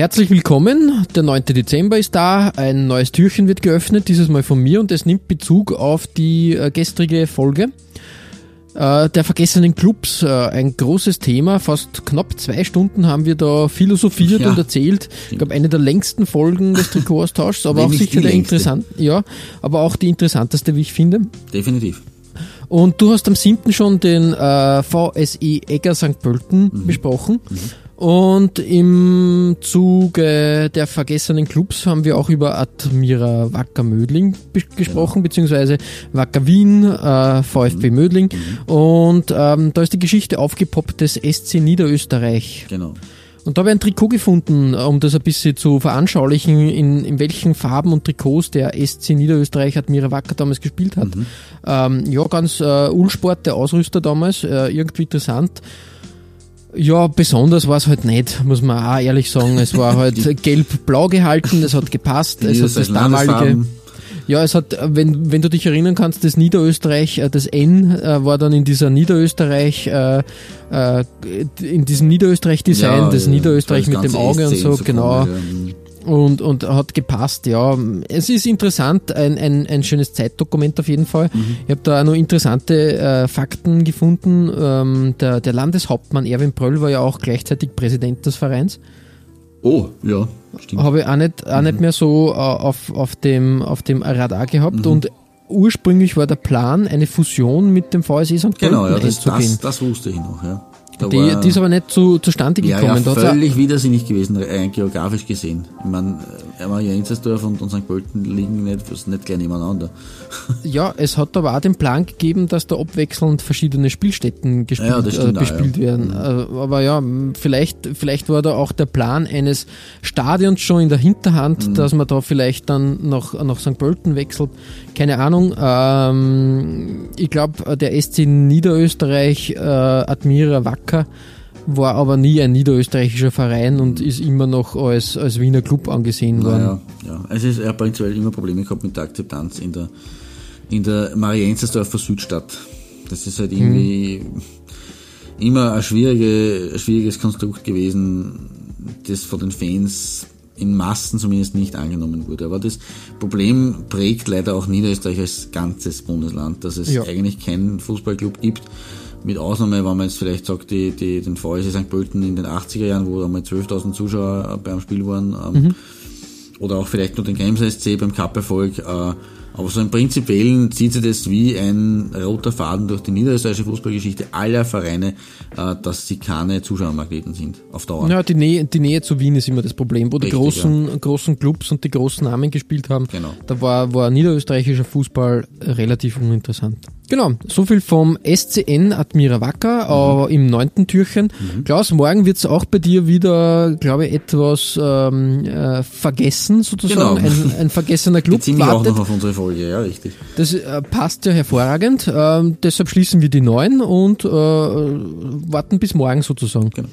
Herzlich willkommen. Der 9. Dezember ist da. Ein neues Türchen wird geöffnet, dieses Mal von mir und es nimmt Bezug auf die äh, gestrige Folge äh, der vergessenen Clubs. Äh, ein großes Thema. Fast knapp zwei Stunden haben wir da philosophiert Ja. und erzählt. Ich glaube, eine der längsten Folgen des Trikotaustauschs, aber auch sicher die der interessant, ja, aber auch die interessanteste, wie ich finde. Definitiv. Und du hast am 7. schon den VSI Egger St. Pölten Mhm. besprochen. Und im Zuge der vergessenen Clubs haben wir auch über Admira Wacker Mödling be- gesprochen, beziehungsweise Wacker Wien, äh, VfB Mödling. Und ähm, da ist die Geschichte aufgepoppt des SC Niederösterreich. Genau. Und da habe ich ein Trikot gefunden, um das ein bisschen zu veranschaulichen, in, in welchen Farben und Trikots der SC Niederösterreich Admira Wacker damals gespielt hat. Ähm, ja, ganz äh, Ulsport, der Ausrüster damals, äh, irgendwie interessant. Ja, besonders war es halt nicht, muss man auch ehrlich sagen. Es war halt gelb-blau gehalten, es hat gepasst, es hat das damalige... Ja, es hat, wenn, wenn du dich erinnern kannst, das Niederösterreich, äh, das N äh, war dann in dieser Niederösterreich, äh, in diesem Niederösterreich-Design, Ja, das ja, Niederösterreich das mit dem Auge und so, so genau. komisch, ja. Und, und hat gepasst, ja. Es ist interessant, ein, ein, ein schönes Zeitdokument auf jeden Fall. Mhm. Ich habe da auch noch interessante äh, Fakten gefunden. Ähm, der, der Landeshauptmann Erwin Pröll war ja auch gleichzeitig Präsident des Vereins. Oh, ja, stimmt. Habe ich auch nicht, auch Mhm. nicht mehr so äh, auf, auf, dem, auf dem Radar gehabt. Mhm. Und ursprünglich war der Plan, eine Fusion mit dem VSE St. Genau, ja, Pölten das, das, das wusste ich noch, ja. Die, war- die ist aber nicht zu, zustande ja, gekommen. ja, auch- völlig widersinnig gewesen, geografisch gesehen. Ich meine, Marienzersdorf und, und St. Pölten liegen nicht, nicht gleich nebeneinander. Ja, es hat aber auch den Plan gegeben, dass da abwechselnd verschiedene Spielstätten gespielt, Ja, äh, stimmt auch, bespielt ja. werden. Äh, aber ja, vielleicht, vielleicht war da auch der Plan eines Stadions schon in der Hinterhand, Mhm. dass man da vielleicht dann nach, nach St. Pölten wechselt. Keine Ahnung. Ähm, ich glaube, der SC Niederösterreich, äh, Admira Wacker, war aber nie ein niederösterreichischer Verein und ist immer noch als, als Wiener Club angesehen worden. Naja, ja. Also es ist, er hat prinzipiell immer Probleme gehabt mit der Akzeptanz in der, in der Marienzersdorfer Südstadt. Das ist halt irgendwie immer ein, schwierige, ein schwieriges Konstrukt gewesen, das von den Fans in Massen zumindest nicht angenommen wurde. Aber das Problem prägt leider auch Niederösterreich als ganzes Bundesland, dass es Ja. eigentlich keinen Fußballclub gibt, mit Ausnahme, wenn man jetzt vielleicht sagt, die, die, den VSC St. Pölten in den 80er Jahren, wo einmal 12.000 Zuschauer äh, beim Spiel waren, ähm, oder auch vielleicht nur den Games SC beim Cup-Erfolg. Äh, aber so im Prinzipiellen zieht sich das wie ein roter Faden durch die niederösterreichische Fußballgeschichte aller Vereine, äh, dass sie keine Zuschauermagneten sind, auf Dauer. Ja, die Nähe, die Nähe zu Wien ist immer das Problem, wo die Richtig, großen, großen Clubs und die großen Namen gespielt haben. Genau. Da war, war niederösterreichischer Fußball relativ uninteressant. Genau, so viel vom SCN Admira Wacker äh, im neunten Türchen. Klaus, morgen wird's auch bei dir wieder, glaube ich, etwas ähm, äh, vergessen sozusagen. Genau. Ein, ein vergessener Club wartet. Folge, ja, richtig. Das äh, passt ja hervorragend. Ähm, deshalb schließen wir die neuen und äh, warten bis morgen sozusagen. Genau.